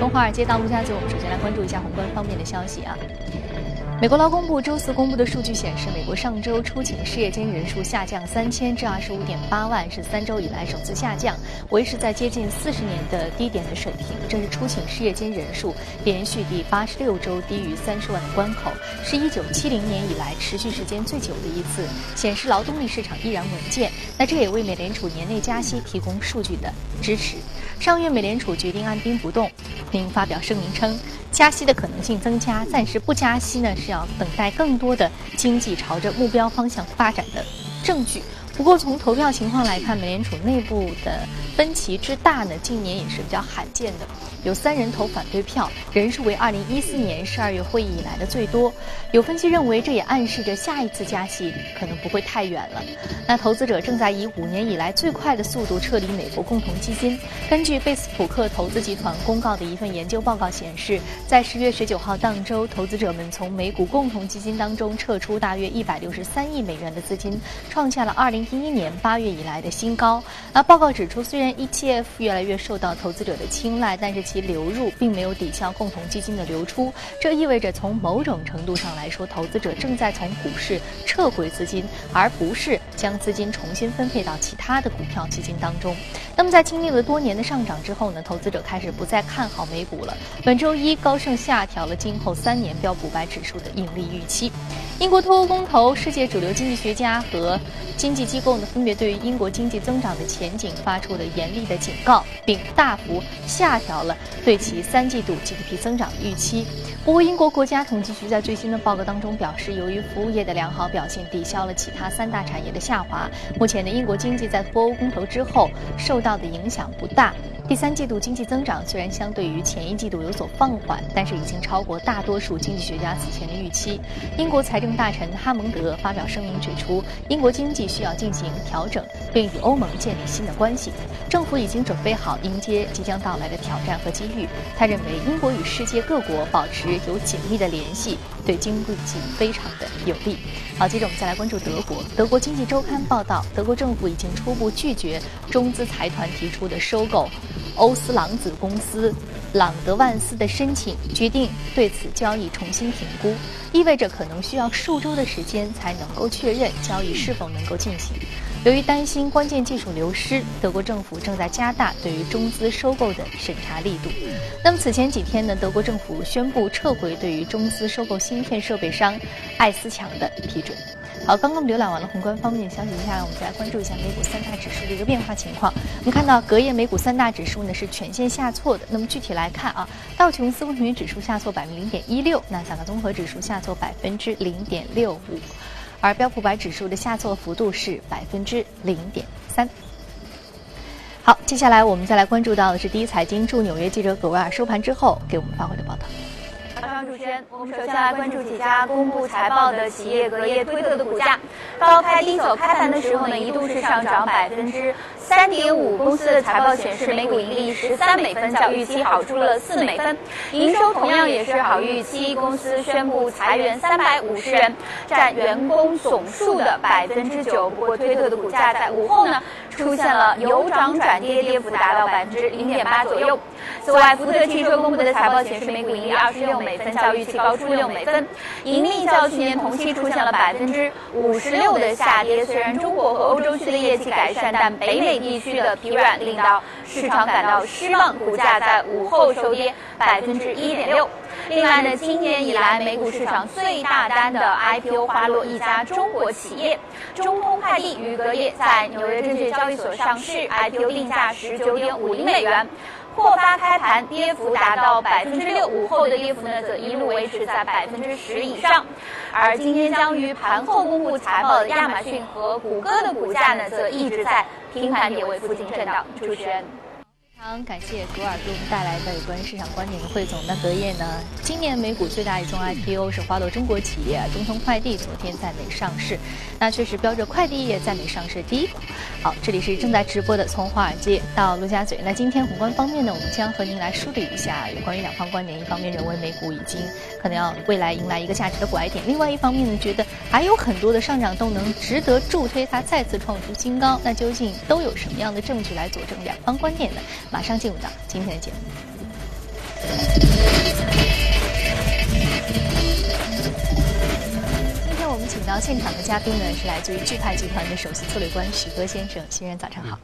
从华尔街到陆家嘴，我们首先来关注一下宏观方面的消息啊。美国劳工部周四公布的数据显示，美国上周出勤失业金人数下降三千至二十五点八万，是三周以来首次下降，维持在接近四十年的低点的水平。这是出勤失业金人数连续第八十六周低于三十万的关口，是一九七零年以来持续时间最久的一次，显示劳动力市场依然稳健。那这也为美联储年内加息提供数据的支持。上月美联储决定按兵不动，并发表声明称。加息的可能性增加，暂时不加息呢，是要等待更多的经济朝着目标方向发展的证据。不过从投票情况来看，美联储内部的分歧之大呢，近年也是比较罕见的。有三人投反对票，人数为二零一四年十二月会议以来的最多。有分析认为，这也暗示着下一次加息可能不会太远了。那投资者正在以五年以来最快的速度撤离美国共同基金。根据贝斯普克投资集团公告的一份研究报告显示，在十月十九号当周，投资者们从美股共同基金当中撤出大约一百六十三亿美元的资金，创下了二零一一年八月以来的新高。那报告指出，虽然 ETF 越来越受到投资者的青睐，但是其流入并没有抵消共同基金的流出，这意味着从某种程度上来说，投资者正在从股市撤回资金，而不是将资金重新分配到其他的股票基金当中。那么在经历了多年的上涨之后呢，投资者开始不再看好美股了。本周一，高盛下调了今后三年标普百指数的盈利预期。英国脱欧公投，世界主流经济学家和经济机构呢，分别对于英国经济增长的前景发出了严厉的警告，并大幅下调了对其三季度 GDP 增长的预期。不过，英国国家统计局在最新的报告当中表示，由于服务业的良好表现抵消了其他三大产业的下滑，目前的英国经济在脱欧公投之后受到的影响不大。第三季度经济增长虽然相对于前一季度有所放缓，但是已经超过大多数经济学家此前的预期。英国财政大臣哈蒙德发表声明指出，英国经济需要进行调整，并与欧盟建立新的关系。政府已经准备好迎接即将到来的挑战和机遇。他认为，英国与世界各国保持有紧密的联系，对经济非常的有利。好，接着我们再来关注德国。德国经济周刊报道，德国政府已经初步拒绝中资财团提出的收购。欧司朗子公司朗德万斯的申请，决定对此交易重新评估，意味着可能需要数周的时间才能够确认交易是否能够进行。由于担心关键技术流失，德国政府正在加大对于中资收购的审查力度。那么此前几天呢，德国政府宣布撤回对于中资收购芯片设备商爱思强的批准。好，刚刚浏览完了宏观方面的消息，接下来我们再来关注一下美股三大指数的一个变化情况。我们看到隔夜美股三大指数呢是全线下挫的。那么具体来看啊，道琼斯工业指数下挫百分之零点一六，纳斯达克综合指数下挫百分之零点六五，而标普百指数的下挫幅度是百分之零点三。好，接下来我们再来关注到的是第一财经驻纽约记者葛维尔收盘之后给我们发回的报道。张主持人，我们首先来关注几家公布财报的企业，隔夜推特的股价高开低走，开盘的时候呢，一度是上涨百分之三点五。公司的财报显示，每股盈利十三美分，较预期好出了四美分，营收同样也是好预期。公司宣布裁员三百五十人，占员工总数的百分之九。不过，推特的股价在午后呢，出现了由涨转跌，跌幅达到百分之零点八左右。此外，福特汽车公布的财报显示，每股盈利二十六美。分较预期高出六美分，盈利较去年同期出现了百分之五十六的下跌。虽然中国和欧洲区的业绩改善，但北美地区的疲软令到市场感到失望，股价在午后收跌百分之一点六。另外呢，今年以来美股市场最大单的 IPO 花落一家中国企业，中通快递于隔夜在纽约证券交易所上市，IPO 定价十九点五零美元。破发开盘跌幅达到百分之六，午后的跌幅呢则一路维持在百分之十以上。而今天将于盘后公布财报的亚马逊和谷歌的股价呢，则一直在平盘点位附近震荡。主持人。非常感谢格尔给我们带来的有关市场观点的汇总。那隔夜呢，今年美股最大一宗 IPO 是花落中国企业中通快递，昨天在美上市。那确实标着快递业在美上市第一股。好，这里是正在直播的从华尔街到陆家嘴。那今天宏观方面呢，我们将和您来梳理一下有关于两方观点。一方面认为美股已经可能要未来迎来一个价值的拐点，另外一方面呢，觉得还有很多的上涨动能值得助推它再次创出新高。那究竟都有什么样的证据来佐证两方观点呢？马上进入到今天的节目。现场的嘉宾呢是来自于钜泰集团的首席策略官许戈先生，先生早上好。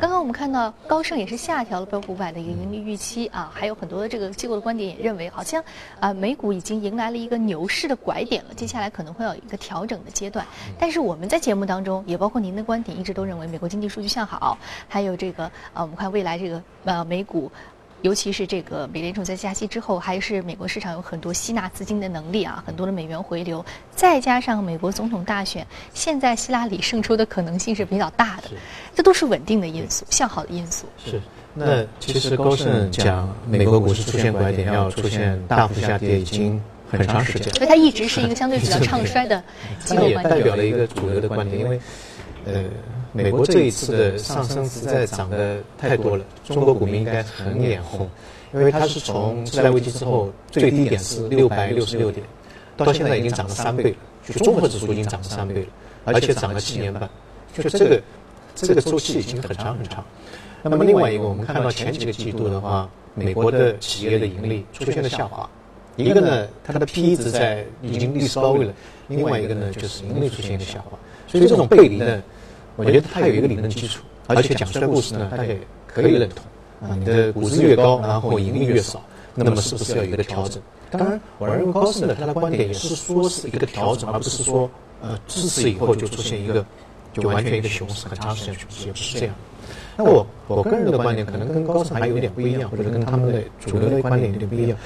刚刚我们看到高盛也是下调了标普五百的一个盈利预期啊，还有很多的这个机构的观点也认为，好像啊美股已经迎来了一个牛市的拐点了，接下来可能会有一个调整的阶段。但是我们在节目当中，也包括您的观点，一直都认为美国经济数据向好，还有这个啊，我们看未来这个呃美股。尤其是这个美联储在加息之后，还是美国市场有很多吸纳资金的能力啊，很多的美元回流，再加上美国总统大选，现在希拉里胜出的可能性是比较大的，这都是稳定的因素，向好的因素。是。那其实高盛讲美国股市出现拐点，要出现大幅下跌，已经很长时间。所以它一直是一个相对比较 唱衰的机构观点。代表了一个主流的观点，因为，呃。美国这一次的上升实在涨得太多了，中国股民应该很脸红，因为它是从次贷危机之后最低点是六百六十六点，到现在已经涨了三倍了，就综合指数已经涨了三倍了，而且涨了七年半，就这个这个周期已经很长很长。那么另外一个，我们看到前几个季度的话，美国的企业的盈利出现了下滑，一个呢，它的 P/E 值在已经历史高位了，另外一个呢，就是盈利出现一个下滑，所以这种背离呢。我觉得它有一个理论基础，而且讲出来故事呢，大家也可以认同。啊，你的股值越高，然后盈利越少，那么是不是要有一个调整？当然，我认为高盛的他的观点也是说是一个调整，而不是说呃，自此以后就出现一个就完全一个熊市，很长时间熊市，也不是这样。那我我个人的观点可能跟高盛还有一点不一样，或者跟他们的主流的观点有点不一样。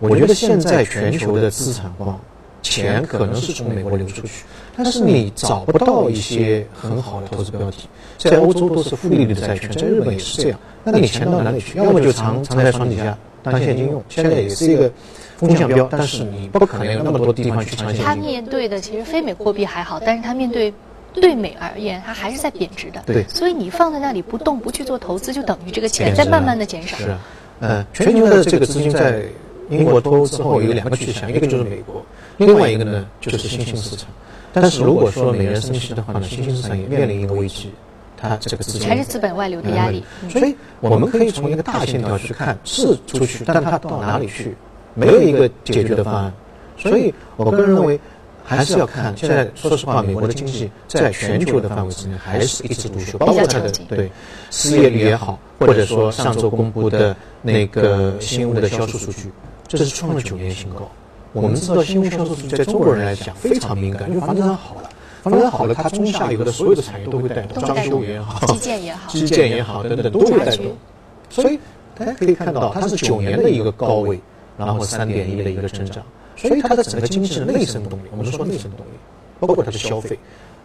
我觉得现在全球的资产化。钱可能是从美国流出去，但是你找不到一些很好的投资标的，在欧洲都是负利率的债券，在日本也是这样。那你钱到哪里去？要么就藏藏在床底下当现金用，现在也是一个风向标，但是你不可能有那么多地方去藏现金。它面对的其实非美货币还好，但是他面对对美而言，它还是在贬值的。对，所以你放在那里不动不去做投资，就等于这个钱在慢慢的减少。是，呃，全球的这个资金在英国脱欧之后有两个去向，一个就是美国。另外一个呢，就是新兴市场。但是如果说美元升息的话呢，新兴市场也面临一个危机，它这个资金还是资本外流的压力。所以我们可以从一个大线条去看，是出去，但它到哪里去，没有一个解决的方案。所以我个人认为，还是要看。现在说实话，美国的经济在全球的范围之内还是一枝独秀，包括它的对失业率也好，或者说上周公布的那个新屋的销售数据，这是创了九年新高。我们知道新屋销售数据在中国人来讲非常敏感，因为房地产好了，房地产好了，它中下游的所有的产业都会带动，装修也好，基建也好，基建也好等等都会带动。所以大家可以看到，它是九年的一个高位，然后三点一的一个增长，所以它的整个经济的内生动力，我们说内生动力，包括它的消费，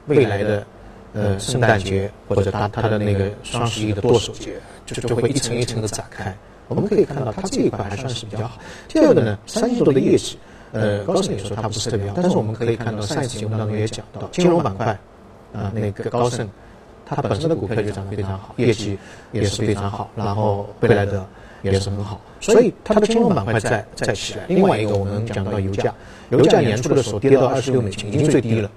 未来的呃圣诞节或者它它的那个双十一的剁手节，就就会一层一层的展开。我们可以看到，它这一块还算是比较好。第二个呢，三季度的业绩。呃，高盛也说它不是特别好，但是我们可以看到上一次节目当中也讲到，金融板块，啊，那个高盛，它本身的股票就涨得非常好，业绩也是非常好，然后贝莱德也是很好，所以它的金融板块在在起来。另外一个，我们讲到油价，油价年初的时候跌到二十六美金，已经最低了，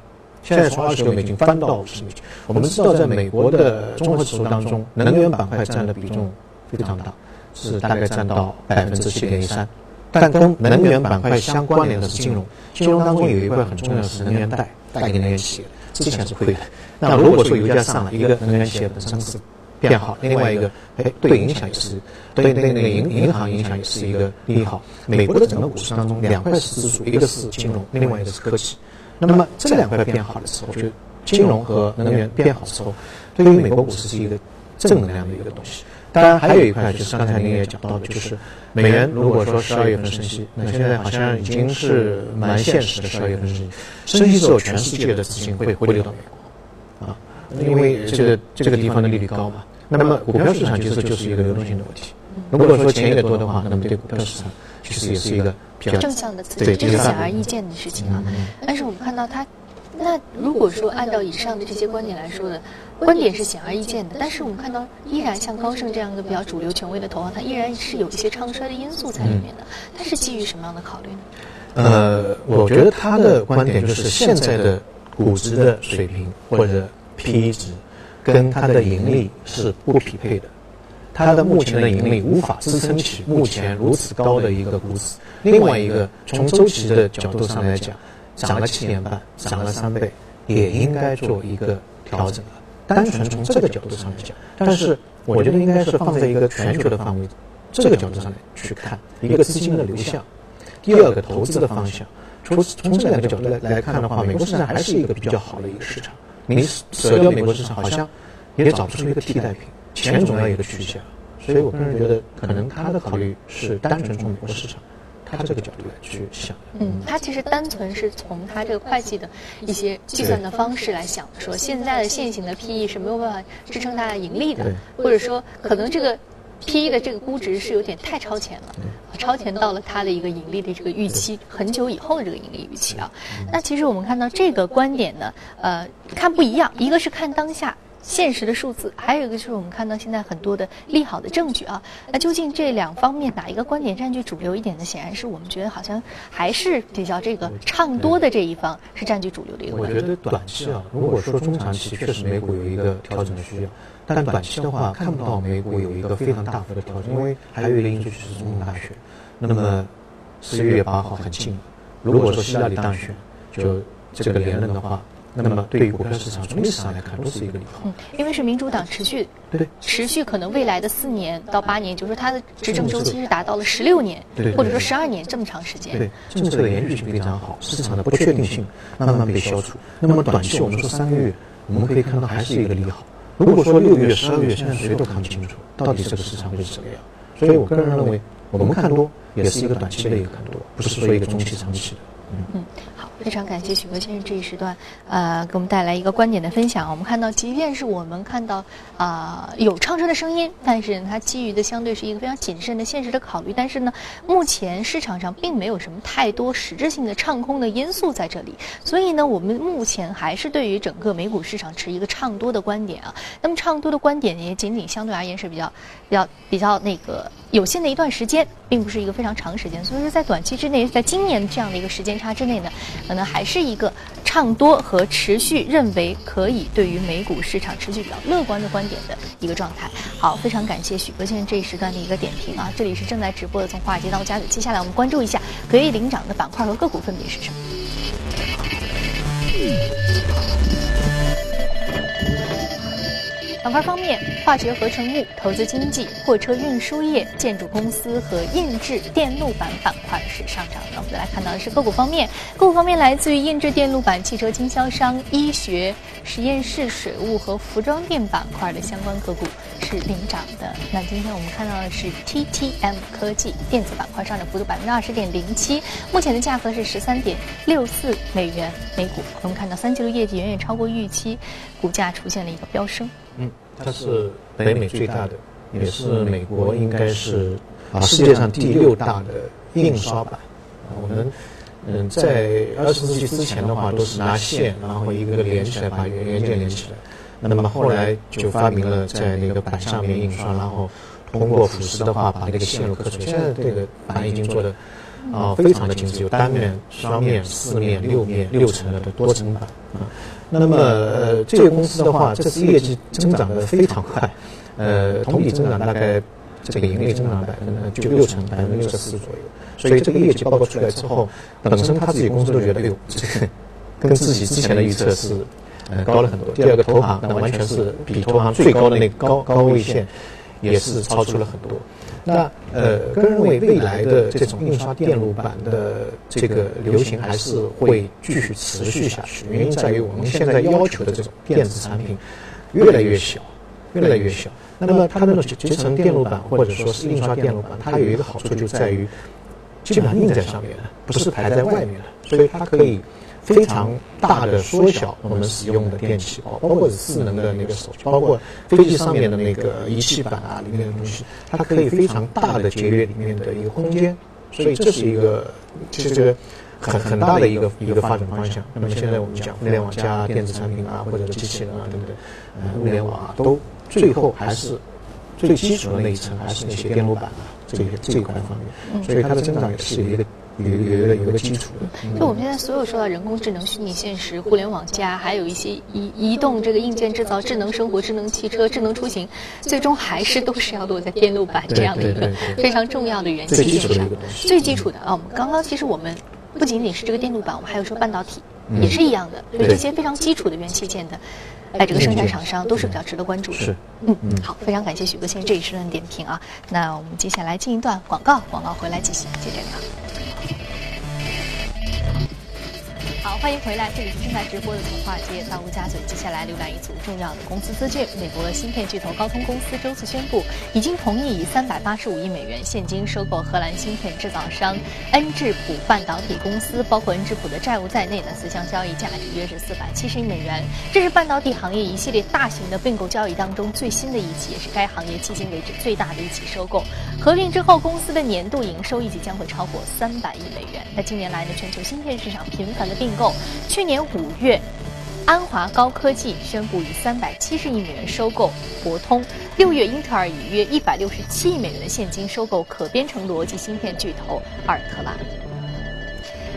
现在从二十六美金翻到五十美金。我们知道，在美国的综合指数当中，能源板块占的比重非常大，是大概占到百分之七点一三。但跟能源板块相关联的是金融，金融当中有一块很重要的是能源贷，贷给能源企业，之前是亏的。那如果说油价上了，一个能源企业本身是变好，另外一个，哎，对影响也是，对对那个银银行影响也是一个利好。美国的整个股市当中，两块是支柱，一个是金融，另外一个是科技。那么这两块变好的时候，就金融和能源变好之后，对于美国股市是一个正能量的一个东西。当然，还有一块就是刚才您也讲到的，就是美元如果说十二月份升息，那现在好像已经是蛮现实的。十二月份升息，升息之后，全世界的资金会回流到美国，啊，因为这个这个地方的利率高嘛。那么股票市场其实就是一个流动性的问题。如果说钱越多的话，那么对股票市场其实也是一个比较正向的刺激，这是显而易见的事情啊。但是我们看到它。那如果说按照以上的这些观点来说的，观点是显而易见的，但是我们看到依然像高盛这样一个比较主流权威的投行，它依然是有一些唱衰的因素在里面的。它是基于什么样的考虑呢？呃，我觉得他的观点就是现在的估值的水平或者 P E 值跟它的盈利是不匹配的，它的目前的盈利无法支撑起目前如此高的一个估值。另外一个从周期的角度上来讲。涨了七年半，涨了三倍，也应该做一个调整了。单纯从这个角度上来讲，但是我觉得应该是放在一个全球的范围这个角度上来去看一个资金的流向，第二个投资的方向。从从这两个角度来来看的话，美国市场还是一个比较好的一个市场。你舍掉美国市场，好像也找不出一个替代品，钱总要有个去向。所以我个人觉得，可能他的考虑是单纯从美国市场。他这个角度来去想，嗯，他其实单纯是从他这个会计的一些计算的方式来想，说现在的现行的 P E 是没有办法支撑它的盈利的，或者说可能这个 P E 的这个估值是有点太超前了，超前到了它的一个盈利的这个预期，很久以后的这个盈利预期啊。那其实我们看到这个观点呢，呃，看不一样，一个是看当下。现实的数字，还有一个就是我们看到现在很多的利好的证据啊。那究竟这两方面哪一个观点占据主流一点呢？显然是我们觉得好像还是比较这个唱多的这一方是占据主流的一个。我觉得短期啊，如果说中长期确实美股有一个调整的需要，但短期的话看不到美股有一个非常大幅的调整，因为还有一个因素就是总统大选。那么十一月八号很近，如果说希拉里当选，就这个连任的话。那么，对于股票市场从历史上来看，都是一个利好。嗯，因为是民主党持续，对，持续可能未来的四年到八年，就是说它的执政周期是达到了十六年，对，或者说十二年这么长时间。对，政策的延续性非常好，市场的不确定性慢慢被消除。那么短期我们说三个月，我们可以看到还是一个利好。如果说六月、十二月，现在谁都看不清楚到底这个市场会是什么样。所以我个人认为，我们看多也是一个短期的一个看多，不是说一个中期、长期的。嗯，好，非常感谢许哥先生这一时段，呃，给我们带来一个观点的分享。我们看到，即便是我们看到啊有唱车的声音，但是它基于的相对是一个非常谨慎的现实的考虑。但是呢，目前市场上并没有什么太多实质性的唱空的因素在这里，所以呢，我们目前还是对于整个美股市场持一个唱多的观点啊。那么唱多的观点也仅仅相对而言是比较比较比较那个有限的一段时间，并不是一个非常长时间。所以说，在短期之内，在今年这样的一个时间。差之内呢，可能还是一个唱多和持续认为可以对于美股市场持续比较乐观的观点的一个状态。好，非常感谢许哥先生这一时段的一个点评啊！这里是正在直播的从华尔街到家里，接下来我们关注一下可以领涨的板块和个股分别是什么。板块方面，化学合成物、投资经济、货车运输业、建筑公司和印制电路板板块是上涨的。我们再来看到的是个股方面，个股方面来自于印制电路板、汽车经销商、医学实验室、水务和服装店板块的相关个股是领涨的。那今天我们看到的是 TTM 科技电子板块上涨幅度百分之二十点零七，目前的价格是十三点六四美元每股。我们看到三季度业绩远远超过预期，股价出现了一个飙升。嗯，它是北美最大的，也是美国应该是啊世界上第六大的印刷板。我们嗯在二十世纪之前的话，都是拿线，然后一个个连起来，把原件连起来。那么后来就发明了在那个板上面印刷，然后通过腐蚀的话把那个线路刻出来。现在这个板已经做的啊非常的精致，有单面、双面、四面、六面、六层的多层板啊。那么，呃，这个公司的话，这次业绩增长的非常快，呃，同比增长大概这个盈利增长百分之就六成，百分之六十四左右。所以这个业绩报告出来之后，本身他自己公司都觉得，哎呦，这个跟自己之前的预测是呃高了很多。第二个投行，那完全是比投行最高的那个高高位线，也是超出了很多。那呃，个人认为未来的这种印刷电路板的这个流行还是会继续持续下去。原因在于我们现在要求的这种电子产品越来越小，越来越小。那么它那种集成电路板或者说是印刷电路板，它有一个好处就在于基本上印在上面了，不是排在外面了，所以它可以。非常大的缩小我们使用的电器，包包括智能的那个手机，包括飞机上面的那个仪器板啊，里面的东西，它可以非常大的节约里面的一个空间，所以这是一个其实很很大的一个一个发展方向。那么现在我们讲互联网加电子产品啊，或者是机器人啊等等，呃，物联网啊，都最后还是最基础的那一层还是那些电路板啊，这些这一块方面，所以它的增长也是一个。有有有有个基础的。就我们现在所有说到人工智能、虚拟现实、互联网加，还有一些移移动这个硬件制造、智能生活、智能汽车、智能出行，最终还是都是要落在电路板这样的一个非常重要的元器件上。最基础的啊，我们刚刚其实我们不仅仅是这个电路板，我们还有说半导体。也是一样的。所以这些非常基础的元器件的，哎，这个生产厂商都是比较值得关注的。是，嗯嗯，好，非常感谢许哥先生这一时段点评啊。那我们接下来进一段广告，广告回来继续接着聊。好，欢迎回来，这里是正在直播的从华尔街到陆家嘴。接下来浏览一组重要的公司资讯。美国芯片巨头高通公司周四宣布，已经同意以三百八十五亿美元现金收购荷兰芯片制造商恩智浦半导体公司，包括恩智浦的债务在内的四项交易价值约是四百七十亿美元。这是半导体行业一系列大型的并购交易当中最新的一起，也是该行业迄今为止最大的一起收购。合并之后，公司的年度营收预计将会超过三百亿美元。那近年来呢，全球芯片市场频繁的并购。去年五月，安华高科技宣布以三百七十亿美元收购博通；六月，英特尔以约一百六十七亿美元的现金收购可编程逻辑芯片巨头阿尔特拉。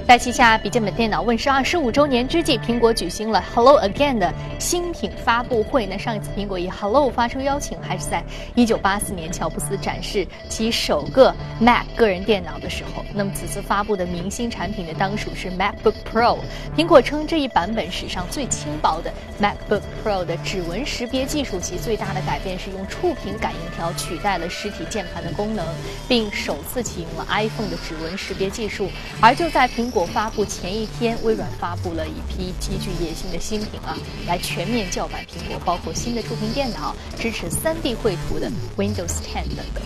在旗下笔记本电脑问世二十五周年之际，苹果举行了 Hello Again 的新品发布会。那上一次苹果以 Hello 发出邀请，还是在一九八四年乔布斯展示其首个 Mac 个人电脑的时候。那么此次发布的明星产品呢，当属是 MacBook Pro。苹果称这一版本史上最轻薄的 MacBook Pro 的指纹识别技术，其最大的改变是用触屏感应条取代了实体键盘的功能，并首次启用了 iPhone 的指纹识别技术。而就在苹果果发布前一天，微软发布了一批极具野心的新品啊，来全面叫板苹果，包括新的触屏电脑，支持 3D 绘图的 Windows 10等等。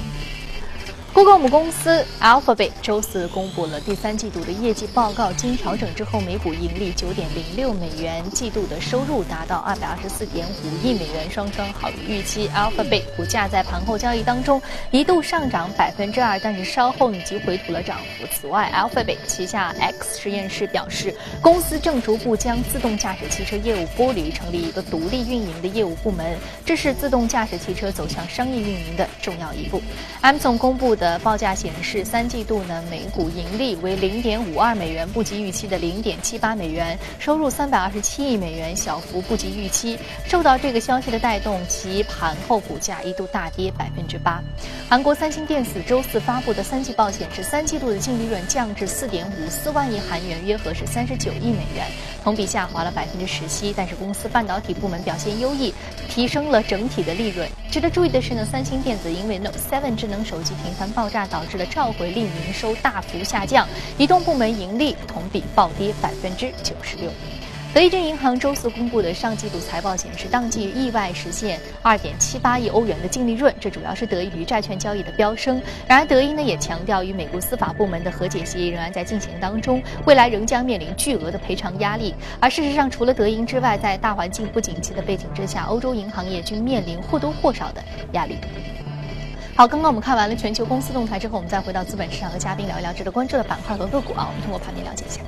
Google 母公司 Alphabet 周四公布了第三季度的业绩报告，经调整之后，每股盈利九点零六美元，季度的收入达到二百二十四点五亿美元，双双好于预期。Alphabet 股价在盘后交易当中一度上涨百分之二，但是稍后以及回吐了涨幅。此外，Alphabet 旗下 X 实验室表示，公司正逐步将自动驾驶汽车业务剥离，成立一个独立运营的业务部门，这是自动驾驶汽车走向商业运营的重要一步。Amazon 公布的报价显示，三季度呢每股盈利为零点五二美元，不及预期的零点七八美元；收入三百二十七亿美元，小幅不及预期。受到这个消息的带动，其盘后股价一度大跌百分之八。韩国三星电子周四发布的三季报显示，三季度的净利润降至四点五四万亿韩元，约合是三十九亿美元，同比下滑了百分之十七。但是公司半导体部门表现优异，提升了整体的利润。值得注意的是呢，三星电子因为 Note Seven 智能手机频繁爆炸，导致了召回令营收大幅下降。移动部门盈利同比暴跌百分之九十六。德意志银行周四公布的上季度财报显示，当季意外实现二点七八亿欧元的净利润，这主要是得益于债券交易的飙升。然而，德银呢也强调，与美国司法部门的和解协议仍然在进行当中，未来仍将面临巨额的赔偿压力。而事实上，除了德银之外，在大环境不景气的背景之下，欧洲银行业均面临或多或少的压力。好，刚刚我们看完了全球公司动态之后，我们再回到资本市场和嘉宾聊一聊值得关注的板块和个股啊。我们通过盘面了解一下。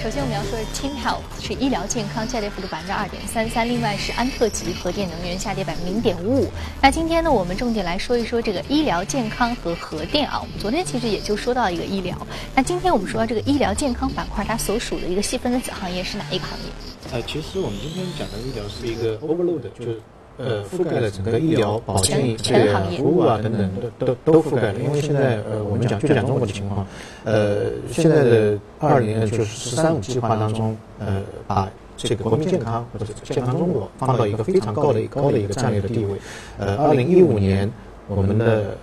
首先我们要说的是 Team Health 是医疗健康下跌幅度百分之二点三三，另外是安特吉核电能源下跌百分之零点五五。那今天呢，我们重点来说一说这个医疗健康和核电啊。我们昨天其实也就说到一个医疗，那今天我们说到这个医疗健康板块，它所属的一个细分的子行业是哪一个行业？呃，其实我们今天讲的医疗是一个 overload，就是呃覆盖了整个医疗保健这个服务啊等等都都都覆盖了。因为现在呃我们讲就讲中国的情况，呃现在的二零就是“十三五”计划当中，呃把这个国民健康或者健康中国放到一个非常高的高的一个战略的地位。呃，二零一五年我们的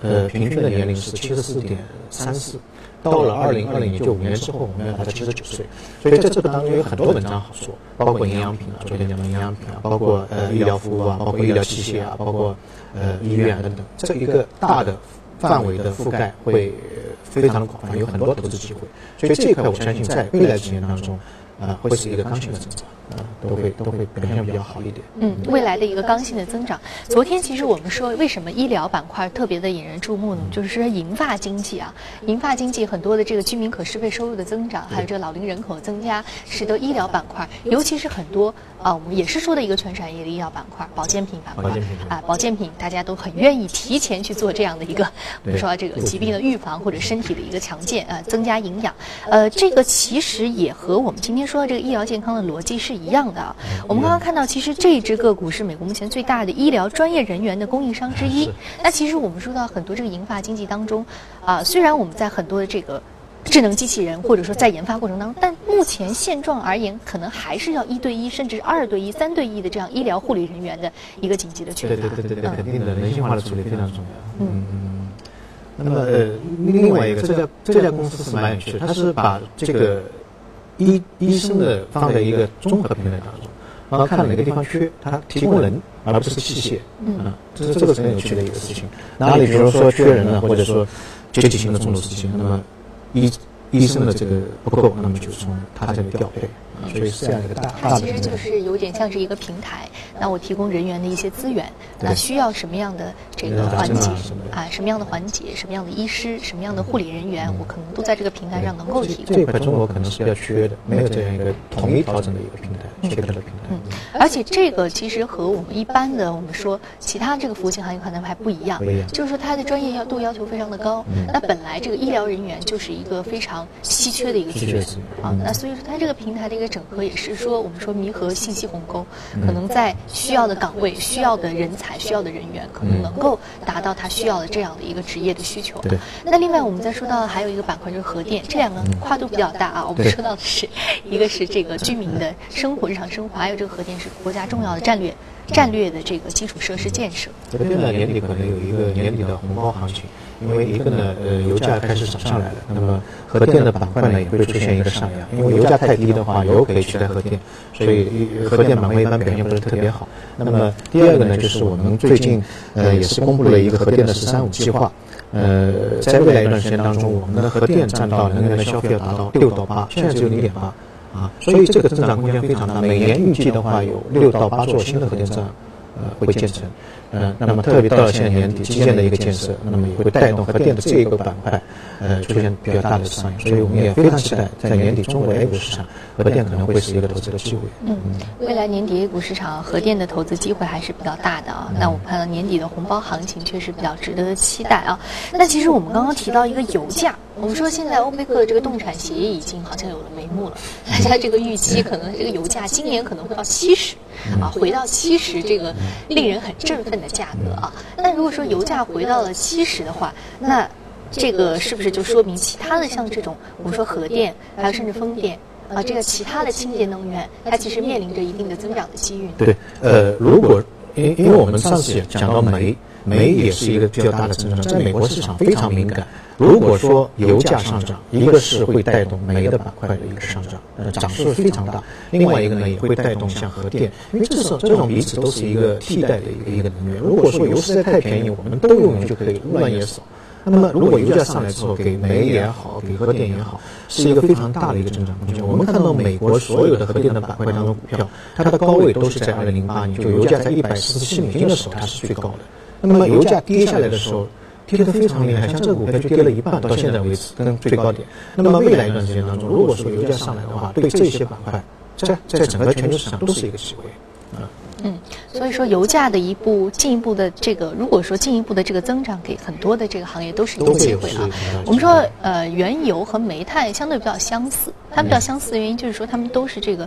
呃平均的年龄是七十四点三四。到了二零二零年，就五年之后，我们要达到七十九岁。所以在这个当中有很多文章好说，包括营养品啊，昨天讲的营养品啊，包括呃医疗服务啊，包括医疗器械啊，包括呃医院啊等等，这一个大的范围的覆盖会非常的广泛，有很多投资机会。所以这一块我相信在未来几年当中，呃，会是一个刚性的增长。啊，都会都会表现比较好一点。嗯，未来的一个刚性的增长。昨天其实我们说，为什么医疗板块特别的引人注目呢？就是说银发经济啊，银发经济很多的这个居民可支配收入的增长，还有这个老龄人口增加，使得医疗板块，尤其是很多啊，我们也是说的一个全产业的医疗板块，保健品板块啊，保健品大家都很愿意提前去做这样的一个，比如说这个疾病的预防或者身体的一个强健啊，增加营养。呃，这个其实也和我们今天。天说的这个医疗健康的逻辑是一样的啊。我们刚刚看到，其实这一只个股是美国目前最大的医疗专业人员的供应商之一。那其实我们说到很多这个银发经济当中，啊，虽然我们在很多的这个智能机器人或者说在研发过程当中，但目前现状而言，可能还是要一对一甚至二对一、三对一的这样医疗护理人员的一个紧急的缺乏。对对对对，肯定的，人性化的处理非常重要。嗯嗯。那么呃，另外一个这家这家公司是蛮有趣的，它是把这个医医生的放在一个综合平台当中，然后看哪个地方缺，他提供人而不是器械。嗯。这是这个是很有趣的一个事情。哪里比如说缺人了，或者说阶级性的重度事情，那么医医生的这个不够，那么就从他这里调配。所以是这样一个大，它其实就是有点像是一个平台。那我提供人员的一些资源，那需要什么样的这个环节啊？什么样的环节？什么样的医师？什么样的护理人员？我可能都在这个平台上能够提供。这一块中国可能是比较缺的，没有这样一个统一调整的一个平台，缺的平台。嗯，而且这个其实和我们一般的我们说其他这个服务性行业可能还不一样，就是说它的专业要度要求非常的高。那本来这个医疗人员就是一个非常稀缺的一个资源啊，那所以说它这个平台的一个整合也是说我们说弥合信息鸿沟，可能在需要的岗位、需要的人才、需要的人员，可能能够达到他需要的这样的一个职业的需求。对。那另外我们再说到还有一个板块就是核电，这两个跨度比较大啊。我们说到的是一个是这个居民的生活、日常生活，还有这个核电是国家重要的战略。战略的这个基础设施建设，核电呢年底可能有一个年底的红包行情，因为一个呢呃油价开始涨上来了，那么核电的板块呢也会出现一个上扬，因为油价太低的话，油可以取代核电，所以核电板块一般表现不是特别好。那么第二个呢就是我们最近呃也是公布了一个核电的“十三五”计划，呃在未来一段时间当中，我们的核电占到能源的消费要达到六到八，现在只有零点八。啊，所以这个增长空间非常大。每年预计的话，有六到八座新的核电站，呃，会建成。嗯，那么特别到了现在年底，基建的一个建设，那么也会带动核电的这一个板块，呃，出现比较大的上扬。所以我们也非常期待，在年底中国 A 股市场，核电可能会是一个投资的机会。嗯，未来年底 A 股市场核电的投资机会还是比较大的啊。那我们看到年底的红包行情确实比较值得期待啊。那其实我们刚刚提到一个油价。我们说现在欧佩克的这个冻产协议已经好像有了眉目了，大家这个预期可能这个油价今年可能会到七十，啊，回到七十这个令人很振奋的价格啊。那如果说油价回到了七十的话，那这个是不是就说明其他的像这种我们说核电，还有甚至风电啊，这个其他的清洁能源，它其实面临着一定的增长的机遇？对，呃，如果因因为我们上次也讲到煤。煤也是一个比较大的增长，在美国市场非常敏感。如果说油价上涨，一个是会带动煤的板块的一个上涨，呃，涨势非常大；另外一个呢，也会带动像核电，因为这是这种彼此都是一个替代的一个一个能源。如果说油实在太便宜，我们都用油就可以乱也少。那么，如果油价上来之后，给煤也好，给核电也好，是一个非常大的一个增长空间。我们看到美国所有的核电的板块当中，股票它的高位都是在二零零八年，就油价在一百四十七美金的时候，它是最高的。那么油价跌下来的时候，跌得非常厉害，像这个股票就跌了一半，到现在为止跟最高点。那么未来一段时间当中，如果说油价上来的话，对这些板块，在在整个全球市场都是一个机会。啊，嗯，所以说油价的一步进一步的这个，如果说进一步的这个增长，给很多的这个行业都是一个机会啊。我们说，呃，原油和煤炭相对比较相似，它们比较相似的原因就是说，它们都是这个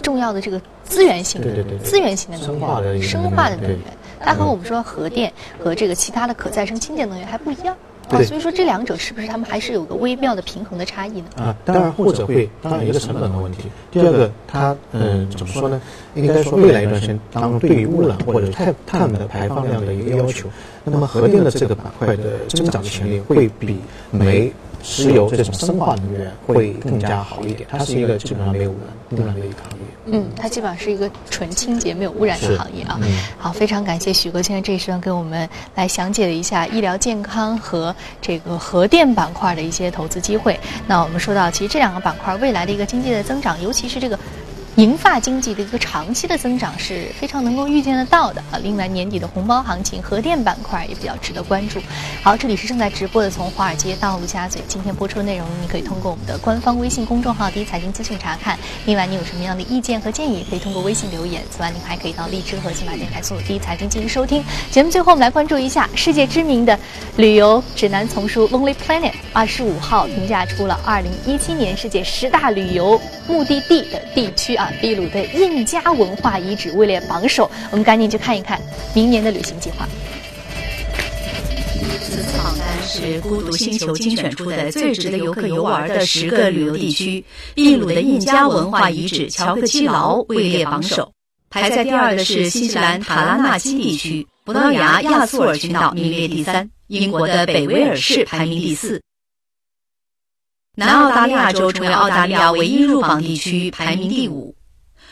重要的这个资源性的、资源性的能源、生化的能源。它和我们说核电和这个其他的可再生清洁能源还不一样啊，所以说这两者是不是他们还是有个微妙的平衡的差异呢？啊，当然或者会，当然一个成本的问题。第二个，它嗯怎么说呢？应该说未来一段时间当中，对于污染或者碳碳的排放量的一个要求，那么核电的这个板块的增长潜力会比煤。石油这种生化能源会更加好一点，它是一个基本上没有污染、污染的一个行业。嗯，它基本上是一个纯清洁、没有污染的行业啊。好，非常感谢许哥先生这一时段给我们来详解了一下医疗健康和这个核电板块的一些投资机会。那我们说到，其实这两个板块未来的一个经济的增长，尤其是这个。银发经济的一个长期的增长是非常能够预见得到的啊！另外年底的红包行情，核电板块也比较值得关注。好，这里是正在直播的从华尔街到陆家嘴，今天播出的内容你可以通过我们的官方微信公众号“第一财经资讯”查看。另外，你有什么样的意见和建议，可以通过微信留言。此外，您还可以到荔枝和喜马电台搜索“第一财经”进行收听。节目最后，我们来关注一下世界知名的旅游指南丛书《Lonely Planet》二十五号评价出了二零一七年世界十大旅游。目的地的地区啊，秘鲁的印加文化遗址位列榜首。我们赶紧去看一看明年的旅行计划。此次榜单是孤独星球精选出的最值得游客游玩的十个旅游地区，秘鲁的印加文化遗址乔克基劳位列榜首，排在第二的是新西兰塔拉纳基地区，葡萄牙亚速尔群岛名列第三，英国的北威尔士排名第四。南澳大利亚州成为澳大利亚唯一入榜地区，排名第五。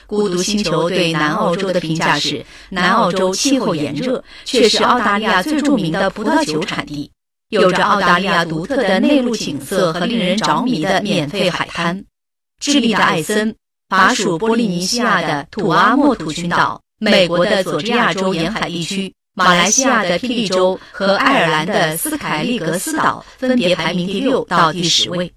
孤独星球对南澳洲的评价是：南澳洲气候炎热，却是澳大利亚最著名的葡萄酒产地，有着澳大利亚独特的内陆景色和令人着迷的免费海滩。智利的艾森，法属波利尼西亚的土阿莫土群岛，美国的佐治亚州沿海地区，马来西亚的霹雳州和爱尔兰的斯凯利格斯岛分别排名第六到第十位。